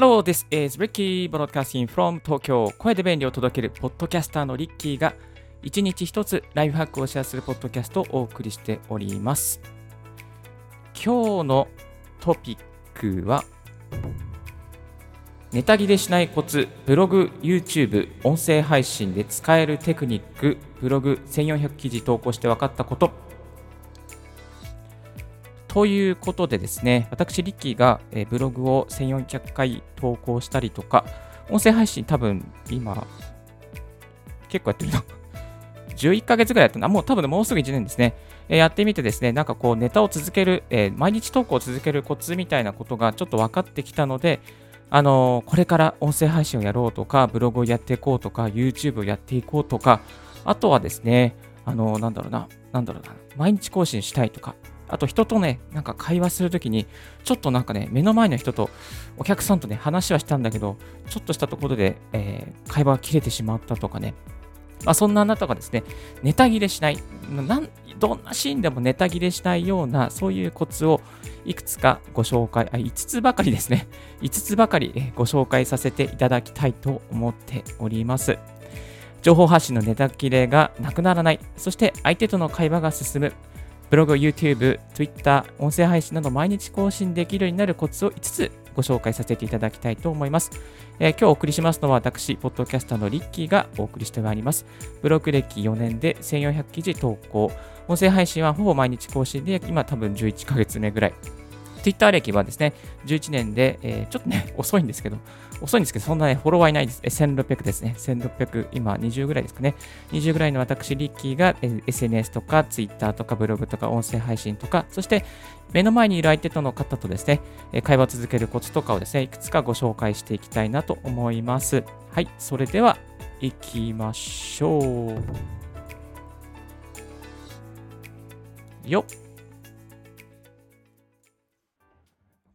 Hello, this is Ricky Broadcasting from Tokyo. 声で便利を届けるポッドキャスターのリッキーが一日一つライフハックをシェアするポッドキャストをお送りしております。今日のトピックはネタ切れしないコツブログ、YouTube、音声配信で使えるテクニックブログ1400記事投稿して分かったこと。ということでですね、私、リッキーが、ブログを1400回投稿したりとか、音声配信多分今、結構やってるな。11ヶ月ぐらいやったな。もう多分もうすぐ1年ですね。えやってみてですね、なんかこうネタを続ける、えー、毎日投稿を続けるコツみたいなことがちょっと分かってきたので、あのー、これから音声配信をやろうとか、ブログをやっていこうとか、YouTube をやっていこうとか、あとはですね、あのー、なんだろうな、なんだろうな、毎日更新したいとか、あと人とね、なんか会話するときに、ちょっとなんかね、目の前の人と、お客さんとね、話はしたんだけど、ちょっとしたところで、えー、会話が切れてしまったとかね、まあ、そんなあなたがですね、ネタ切れしない、なんどんなシーンでもネタ切れしないような、そういうコツをいくつかご紹介、あ5つばかりですね、5つばかりご紹介させていただきたいと思っております。情報発信のネタ切れがなくならない、そして相手との会話が進む、ブログ、YouTube、Twitter、音声配信など毎日更新できるようになるコツを5つご紹介させていただきたいと思います。えー、今日お送りしますのは私、ポッドキャスターのリッキーがお送りしてまいります。ブログ歴4年で1400記事投稿。音声配信はほぼ毎日更新で、今多分11ヶ月目ぐらい。Twitter 歴はですね、11年で、えー、ちょっとね、遅いんですけど、遅いんですけど、そんなね、フォロワーいないです。1600ですね。1600、今20ぐらいですかね。20ぐらいの私、リッキーが SNS とか Twitter とかブログとか音声配信とか、そして目の前にいる相手との方とですね、会話を続けるコツとかをですね、いくつかご紹介していきたいなと思います。はい、それでは行きましょう。よっ。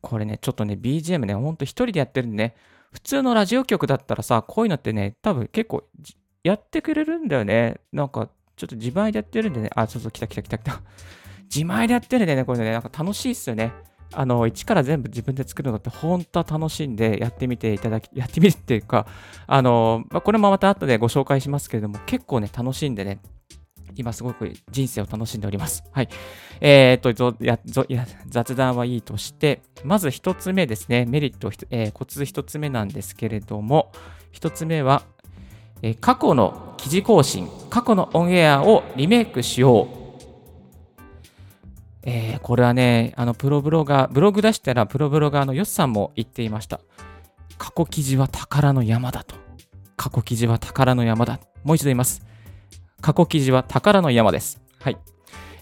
これね、ちょっとね、BGM ね、ほんと一人でやってるんでね、普通のラジオ局だったらさ、こういうのってね、多分結構やってくれるんだよね。なんか、ちょっと自前でやってるんでね、あ、そうそう、来た来た来た来た。自前でやってるんでね、これね、なんか楽しいっすよね。あの、一から全部自分で作るのって本当は楽しんで、やってみていただき、やってみるっていうか、あの、まあ、これもまた後でご紹介しますけれども、結構ね、楽しんでね、今すごく人生を楽しんでおります。はい。えー、っとやや、雑談はいいとして、まず一つ目ですね、メリット、えー、コツ一つ目なんですけれども、一つ目は、えー、過去の記事更新、過去のオンエアをリメイクしよう。えー、これはね、あの、プロブロガー、ブログ出したら、プロブロガーのヨスさんも言っていました。過去記事は宝の山だと。過去記事は宝の山だ。もう一度言います。過去記事は宝の山です。はい。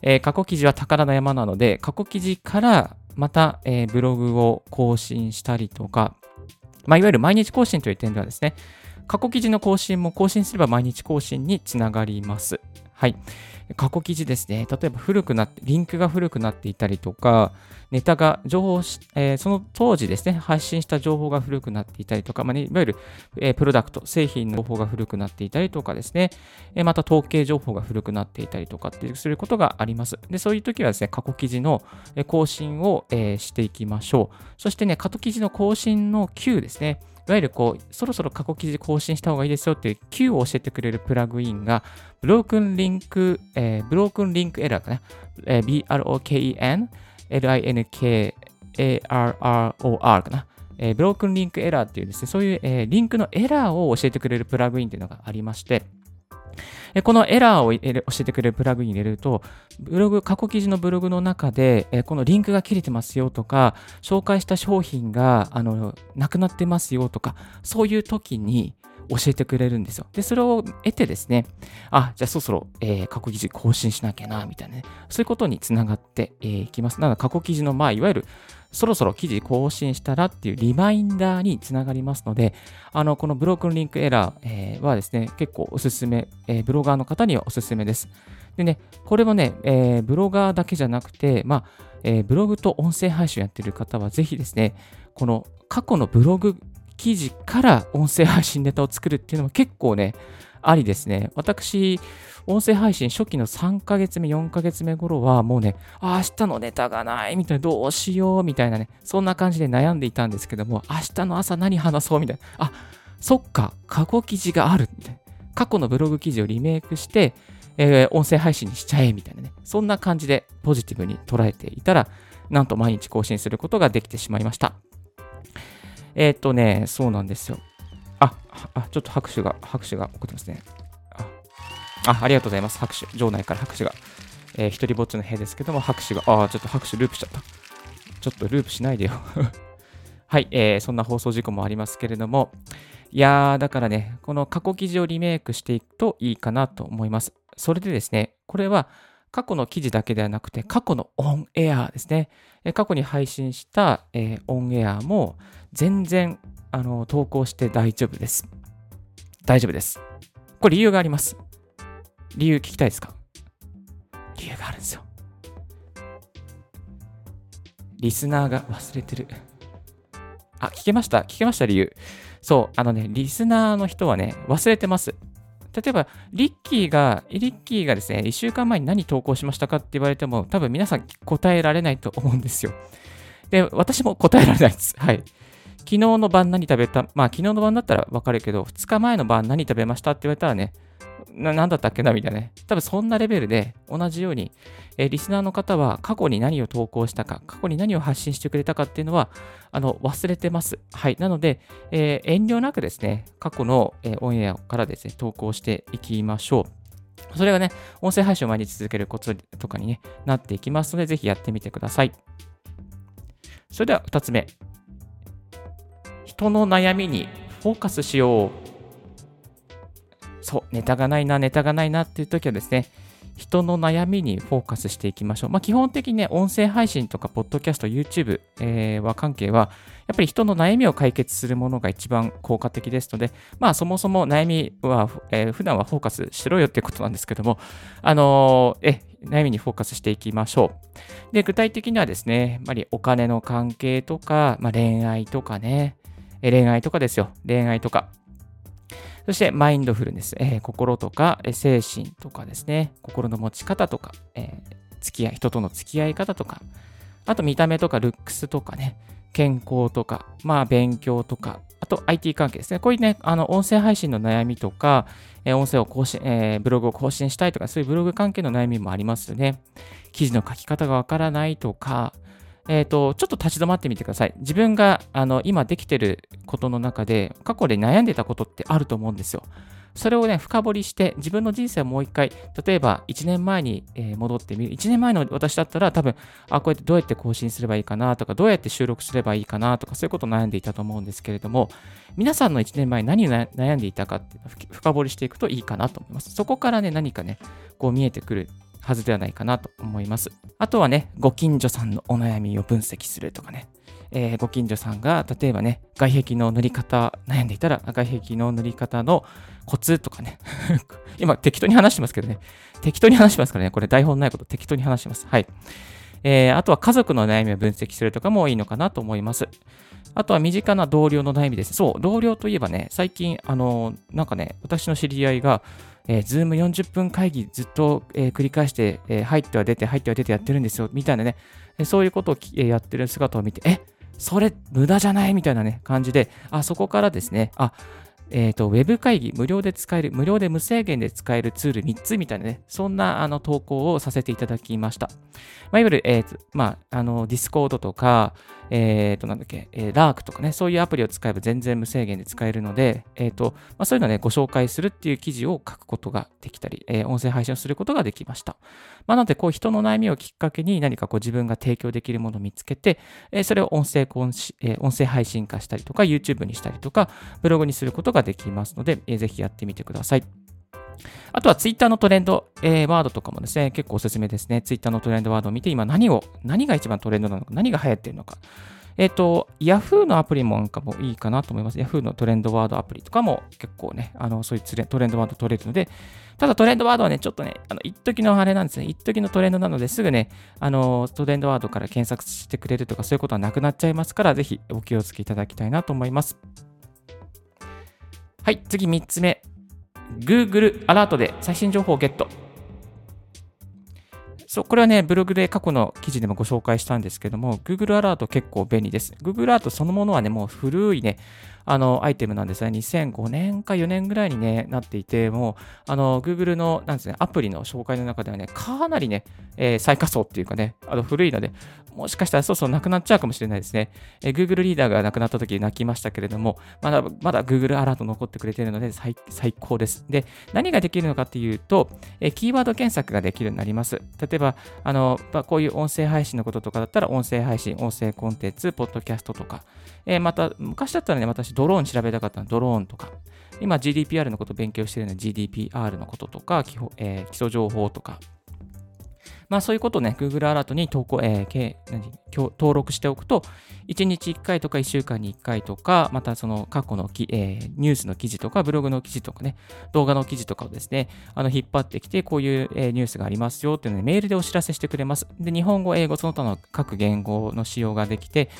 えー、過去記事は宝の山なので、過去記事からまた、えー、ブログを更新したりとか、まあ、いわゆる毎日更新という点ではですね、過去記事の更新も更新すれば毎日更新につながります。はい。過去記事ですね。例えば古くなって、リンクが古くなっていたりとか、ネタが、情報し、えー、その当時ですね、発信した情報が古くなっていたりとか、まあね、いわゆる、えー、プロダクト、製品の情報が古くなっていたりとかですね、えー、また統計情報が古くなっていたりとかっていう、することがあります。で、そういう時はですね、過去記事の更新を、え、していきましょう。そしてね、過去記事の更新の Q ですね。いわゆるこう、そろそろ過去記事更新した方がいいですよっていう Q を教えてくれるプラグインが、ブロークンリンク、えー、ブロークンリンクエラーかな。えー、BROKEN、LINKARROR かな。えー、ブロークンリンクエラーっていうですね、そういう、えー、リンクのエラーを教えてくれるプラグインっていうのがありまして、このエラーを教えてくれるプラグイン入れると、ブログ、過去記事のブログの中で、このリンクが切れてますよとか、紹介した商品が、あの、なくなってますよとか、そういう時に、教えてくれるんですよ。で、それを得てですね、あ、じゃあそろそろ、えー、過去記事更新しなきゃな、みたいなね、そういうことにつながってい、えー、きます。なので、過去記事の、まあ、いわゆる、そろそろ記事更新したらっていうリマインダーにつながりますので、あの、このブロークンリンクエラー、えー、はですね、結構おすすめ、えー、ブロガーの方にはおすすめです。でね、これもね、えー、ブロガーだけじゃなくて、まあ、えー、ブログと音声配信やってる方はぜひですね、この過去のブログ記事から音声配信ネタを作るっていうのも結構ね、ありですね。私、音声配信初期の3ヶ月目、4ヶ月目頃は、もうね、明日のネタがない、みたいな、どうしよう、みたいなね、そんな感じで悩んでいたんですけども、明日の朝何話そう、みたいな。あ、そっか、過去記事がある、みたいな。過去のブログ記事をリメイクして、えー、音声配信にしちゃえ、みたいなね。そんな感じでポジティブに捉えていたら、なんと毎日更新することができてしまいました。えー、っとね、そうなんですよ。あ、あ、ちょっと拍手が、拍手が起こってますね。あ、ありがとうございます。拍手。場内から拍手が。えー、一人ぼっちの部屋ですけども、拍手が、あ、ちょっと拍手ループしちゃった。ちょっとループしないでよ はい、えー、そんな放送事故もありますけれども、いやー、だからね、この過去記事をリメイクしていくといいかなと思います。それでですね、これは過去の記事だけではなくて、過去のオンエアですね。過去に配信した、えー、オンエアも全然あの投稿して大丈夫です。大丈夫です。これ理由があります。理由聞きたいですか？理由があるんですよ。リスナーが忘れてる。あ、聞けました？聞けました理由。そう、あのね、リスナーの人はね、忘れてます。例えば、リッキーが、リッキーがですね、1週間前に何投稿しましたかって言われても、多分皆さん答えられないと思うんですよ。で、私も答えられないです。はい。昨日の晩何食べたまあ、昨日の晩だったらわかるけど、2日前の晩何食べましたって言われたらね、な、なんだったっけなみたいなね。多分そんなレベルで同じように、えー、リスナーの方は過去に何を投稿したか、過去に何を発信してくれたかっていうのは、あの、忘れてます。はい。なので、えー、遠慮なくですね、過去の、えー、オンエアからですね、投稿していきましょう。それがね、音声配信を毎日続けるコツとかに、ね、なっていきますので、ぜひやってみてください。それでは2つ目。人の悩みにフォーカスしよう。そう、ネタがないな、ネタがないなっていう時はですね、人の悩みにフォーカスしていきましょう。まあ、基本的にね、音声配信とか、ポッドキャスト、YouTube、えー、は関係は、やっぱり人の悩みを解決するものが一番効果的ですので、まあ、そもそも悩みは、えー、普段はフォーカスしろよっていうことなんですけども、あのー、え、悩みにフォーカスしていきましょう。で、具体的にはですね、やっぱりお金の関係とか、まあ、恋愛とかね、恋愛とかですよ。恋愛とか。そしてマインドフルネス、えー、心とか、精神とかですね、心の持ち方とか、えー、付き合い、人との付き合い方とか、あと見た目とかルックスとかね、健康とか、まあ勉強とか、あと IT 関係ですね。こういうね、あの音声配信の悩みとか、えー、音声を更新、えー、ブログを更新したいとか、そういうブログ関係の悩みもありますよね。記事の書き方がわからないとか、えっ、ー、と、ちょっと立ち止まってみてください。自分があの今できてることの中で、過去で悩んでたことってあると思うんですよ。それをね、深掘りして、自分の人生をもう一回、例えば1年前に、戻ってみる。1年前の私だったら多分、あ、こうやってどうやって更新すればいいかなとか、どうやって収録すればいいかなとか、そういうことを悩んでいたと思うんですけれども、皆さんの1年前何を悩んでいたかって深掘りしていくといいかなと思います。そこからね、何かね、こう見えてくるはずではないかなと思います。あとはね、ご近所さんのお悩みを分析するとかね、えー、ご近所さんが例えばね、外壁の塗り方悩んでいたら、外壁の塗り方のコツとかね、今適当に話してますけどね、適当に話してますからね、これ台本ないこと適当に話してます。はい。えー、あとは家族の悩みを分析するとかもいいのかなと思います。あとは身近な同僚の悩みです。そう、同僚といえばね、最近、あの、なんかね、私の知り合いが、えー、ズーム40分会議ずっと、えー、繰り返して、えー、入っては出て、入っては出てやってるんですよ、みたいなね、えそういうことを、えやってる姿を見て、え、それ無駄じゃない？みたいなね、感じで、あ、そこからですね、あ、えっ、ー、と、ウェブ会議、無料で使える、無料で無制限で使えるツール3つみたいなね、そんなあの投稿をさせていただきました。まあ、いわゆる、えー、まあ、あの、ディスコードとか、えっ、ー、と、なんだっけ、えー、ラークとかね、そういうアプリを使えば全然無制限で使えるので、えっ、と、まあ、そういうのをね、ご紹介するっていう記事を書くことができたり、えー、音声配信をすることができました。まあ、なので、こう、人の悩みをきっかけに何かこう自分が提供できるものを見つけて、えー、それを音声、音声配信化したりとか、YouTube にしたりとか、ブログにすることがができますので、えー、ぜひやってみてください。あとはツイッターのトレンド、えー、ワードとかもですね、結構おすすめですね。ツイッターのトレンドワードを見て、今何を、何が一番トレンドなのか、何が流行っているのか。えっ、ー、と、Yahoo のアプリもなんかもいいかなと思います。Yahoo のトレンドワードアプリとかも結構ね、あの、そういうトレンドワード取れるので、ただトレンドワードはね、ちょっとね、あの、一時のあれなんですね。一時のトレンドなのですぐね、あの、トレンドワードから検索してくれるとかそういうことはなくなっちゃいますから、ぜひお気をつけいただきたいなと思います。はい、次3つ目。Google アラートで最新情報をゲット。そう、これはね、ブログで過去の記事でもご紹介したんですけども、Google アラート結構便利です。Google アラートそのものはね、もう古いね、あの、アイテムなんですね。2005年か4年ぐらいに、ね、なっていて、もう、あの、Google の、なんですね、アプリの紹介の中ではね、かなりね、えー、最下層っていうかね、あの、古いので、もしかしたらそうそうなくなっちゃうかもしれないですね。えー、Google リーダーがなくなった時泣きましたけれども、まだ、まだ Google アラート残ってくれてるので最、最高です。で、何ができるのかっていうと、えー、キーワード検索ができるようになります。例えば、あの、まあ、こういう音声配信のこととかだったら、音声配信、音声コンテンツ、ポッドキャストとか、えー、また、昔だったらね、私、ドローン調べたかったの、ドローンとか、今 GDPR のことを勉強しているので GDPR のこととか、基えー、基礎情報とか、まあそういうことをね、Google アラートに投稿、えー、何登録しておくと、1日1回とか1週間に1回とか、またその過去のき、えー、ニュースの記事とか、ブログの記事とかね、動画の記事とかをですね、あの引っ張ってきて、こういう、えー、ニュースがありますよっていうので、メールでお知らせしてくれます。で、日本語、英語、その他の各言語の使用ができて、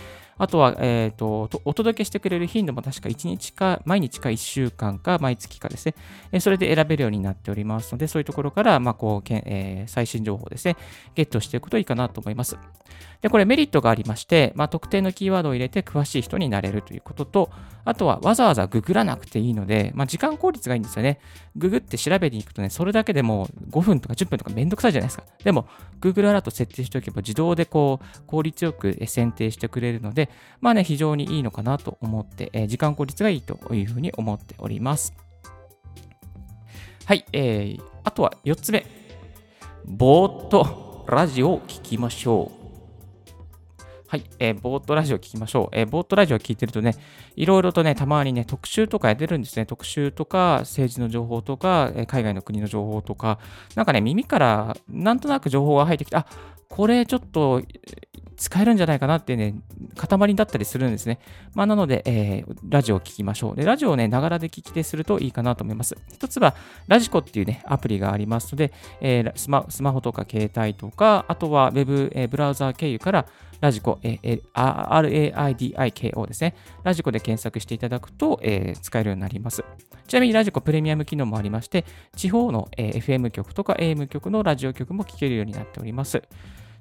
あとは、えっ、ー、と、お届けしてくれる頻度も確か1日か、毎日か1週間か、毎月かですね。えそれで選べるようになっておりますので、そういうところから、まあ、こう、けんえー、最新情報ですね、ゲットしていくといいかなと思います。で、これメリットがありまして、まあ、特定のキーワードを入れて詳しい人になれるということと、あとはわざわざググらなくていいので、まあ、時間効率がいいんですよね。ググって調べに行くとね、それだけでも5分とか10分とかめんどくさいじゃないですか。でも、Google アラート設定しておけば自動でこう、効率よく選定してくれるので、まあね、非常にいいのかなと思って、えー、時間効率がいいというふうに思っております。はい、えー、あとは4つ目。ぼーっとラジオを聞きましょう。はい、えー、ボートラジオ聞きましょう。えー、ボートラジオ聞いてるとね、いろいろとね、たまにね、特集とかやってるんですね。特集とか、政治の情報とか、えー、海外の国の情報とか、なんかね、耳からなんとなく情報が入ってきて、あこれちょっと使えるんじゃないかなってね、塊だったりするんですね。まあ、なので、えー、ラジオを聞きましょう。で、ラジオをね、ながらで聞き手するといいかなと思います。一つは、ラジコっていうね、アプリがありますので、えー、スマスマホとか携帯とか、あとは Web、えー、ブラウザー経由から、ラジコ、えー、RAIDIKO ですね。ラジコで検索していただくと、えー、使えるようになります。ちなみにラジコプレミアム機能もありまして、地方の、えー、FM 局とか AM 局のラジオ局も聞けるようになっております。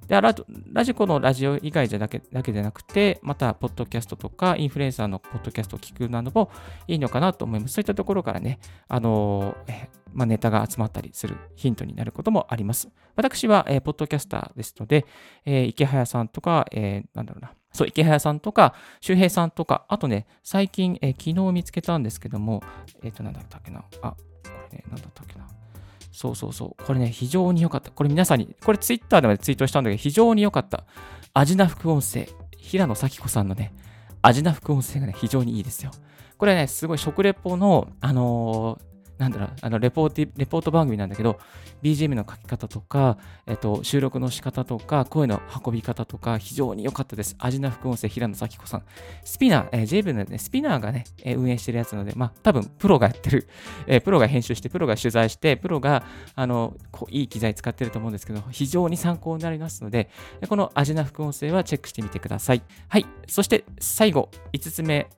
でラジコのラジオ以外じゃだけだけでなくて、また、ポッドキャストとか、インフルエンサーのポッドキャストを聞くなどもいいのかなと思います。そういったところからね、あのえまあ、ネタが集まったりするヒントになることもあります。私は、えー、ポッドキャスターですので、えー、池早さんとか、えー、なんだろうな、そう、池早さんとか、周平さんとか、あとね、最近、えー、昨日見つけたんですけども、えっ、ー、と、なんだったっけな、あ、これね、なんだったっけな。そうそうそう。これね、非常に良かった。これ皆さんに、これツイッターでもツイートしたんだけど、非常に良かった。味な副音声。平野咲子さんのね、味な副音声がね、非常にいいですよ。これね、すごい食レポの、あのー、なんだろう、あのレポート、レポート番組なんだけど、BGM の書き方とか、えっと、収録の仕方とか、声の運び方とか、非常に良かったです。アジナ副音声、平野咲子さん。スピナー、えー、JB のね、スピナーがね、えー、運営してるやつなので、まあ、多分、プロがやってる、えー、プロが編集して、プロが取材して、プロが、あの、こういい機材使ってると思うんですけど、非常に参考になりますので、この味な副音声はチェックしてみてください。はい。そして、最後、5つ目、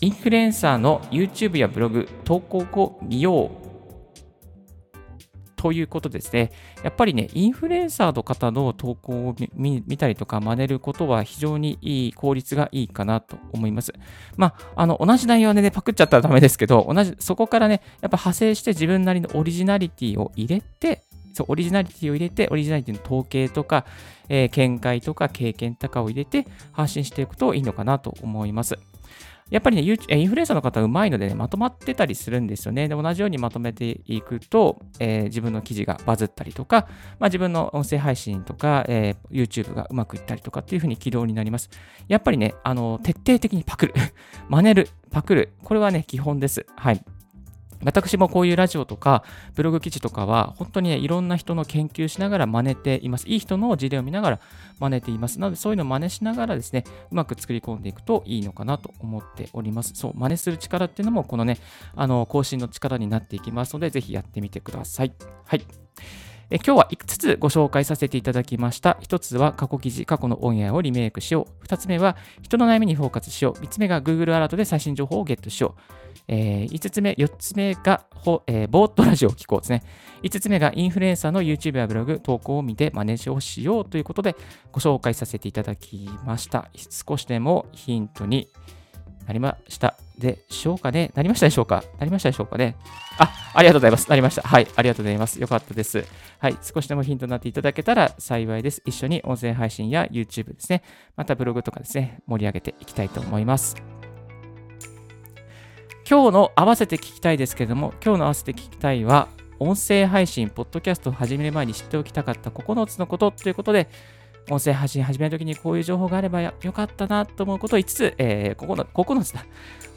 インフルエンサーの YouTube やブログ投稿を見ようということですね。やっぱりね、インフルエンサーの方の投稿を見たりとか真似ることは非常にいい、効率がいいかなと思います。まあ、あの、同じ内容でね、パクっちゃったらダメですけど、同じ、そこからね、やっぱ派生して自分なりのオリジナリティを入れて、そう、オリジナリティを入れて、オリジナリティの統計とか、えー、見解とか経験とかを入れて発信していくといいのかなと思います。やっぱりね、インフルエンサーの方うまいのでね、まとまってたりするんですよね。で、同じようにまとめていくと、えー、自分の記事がバズったりとか、まあ、自分の音声配信とか、えー、YouTube がうまくいったりとかっていうふうに軌道になります。やっぱりね、あの、徹底的にパクる。真似る。パクる。これはね、基本です。はい。私もこういうラジオとかブログ記事とかは本当にね、いろんな人の研究しながら真似ています。いい人の事例を見ながら真似ています。なのでそういうのを真似しながらですね、うまく作り込んでいくといいのかなと思っております。そう、真似する力っていうのもこのね、あの、更新の力になっていきますので、ぜひやってみてください。はい。え今日は5つご紹介させていただきました。1つは過去記事、過去のオンエアをリメイクしよう。2つ目は人の悩みにフォーカスしよう。3つ目が Google アラートで最新情報をゲットしよう。えー、5つ目、4つ目が、えー、ボートラジオを聞こうですね。5つ目がインフルエンサーの YouTube やブログ、投稿を見て真似をしようということでご紹介させていただきました。少しでもヒントになりましたでしょうかね？なりましたでしょうか？なりましたでしょうかね？あ、ありがとうございます。なりました。はい、ありがとうございます。よかったです。はい、少しでもヒントになっていただけたら幸いです。一緒に音声配信や YouTube ですね、またブログとかですね、盛り上げていきたいと思います。今日の合わせて聞きたいですけれども、今日の合わせて聞きたいは、音声配信、ポッドキャストを始める前に知っておきたかった9つのことということで、音声配信始めるときにこういう情報があればよかったなと思うことを5つ、えー、9, 9つだ。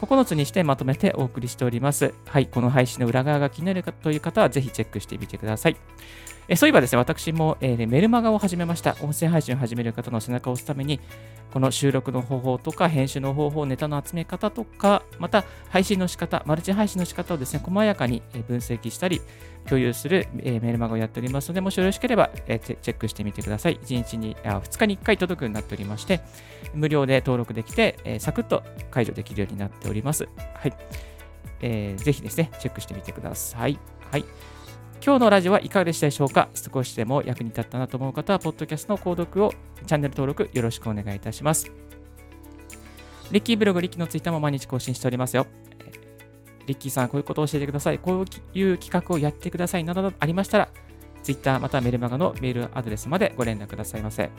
9つにしてまとめてお送りしております。はい、この配信の裏側が気になるという方はぜひチェックしてみてください。えそういえばですね、私も、えー、メルマガを始めました。音声配信を始める方の背中を押すために、この収録の方法とか、編集の方法、ネタの集め方とか、また配信の仕方、マルチ配信の仕方をですね、細やかに分析したり、共有する、え、メルマガをやっておりますので、もしよろしければ、え、チェックしてみてください。1日にあ、2日に1回届くようになっておりまして、無料で登録できて、えー、サクッと解除できるようになっております。はい。えー、ぜひですね、チェックしてみてください。はい。今日のラジオはいかがでしたでしょうか？少しでも役に立ったなと思う方は、ポッドキャストの購読を、チャンネル登録よろしくお願いいたします。リッキーブログ、リッキーのツイッターも毎日更新しておりますよ。リッキーさん、こういうことを教えてください。こういう企画をやってください。などなどありましたら、ツイッターまたメルマガのメールアドレスまでご連絡くださいませ。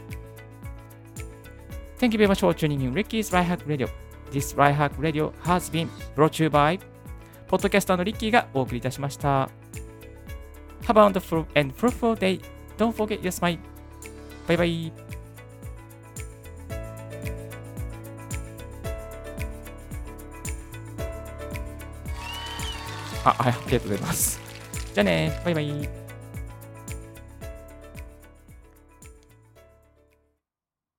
Thank you very much for tuning in Ricky's Right Hack Radio. This Right Hack Radio has been brought to you by ポッドキャスターのリッキーがお送りいたしました。Have a wonderful and fruitful day. Don't forget your smile. Bye bye. あ、はい、ありがとうございます。じゃあね、バイバイ。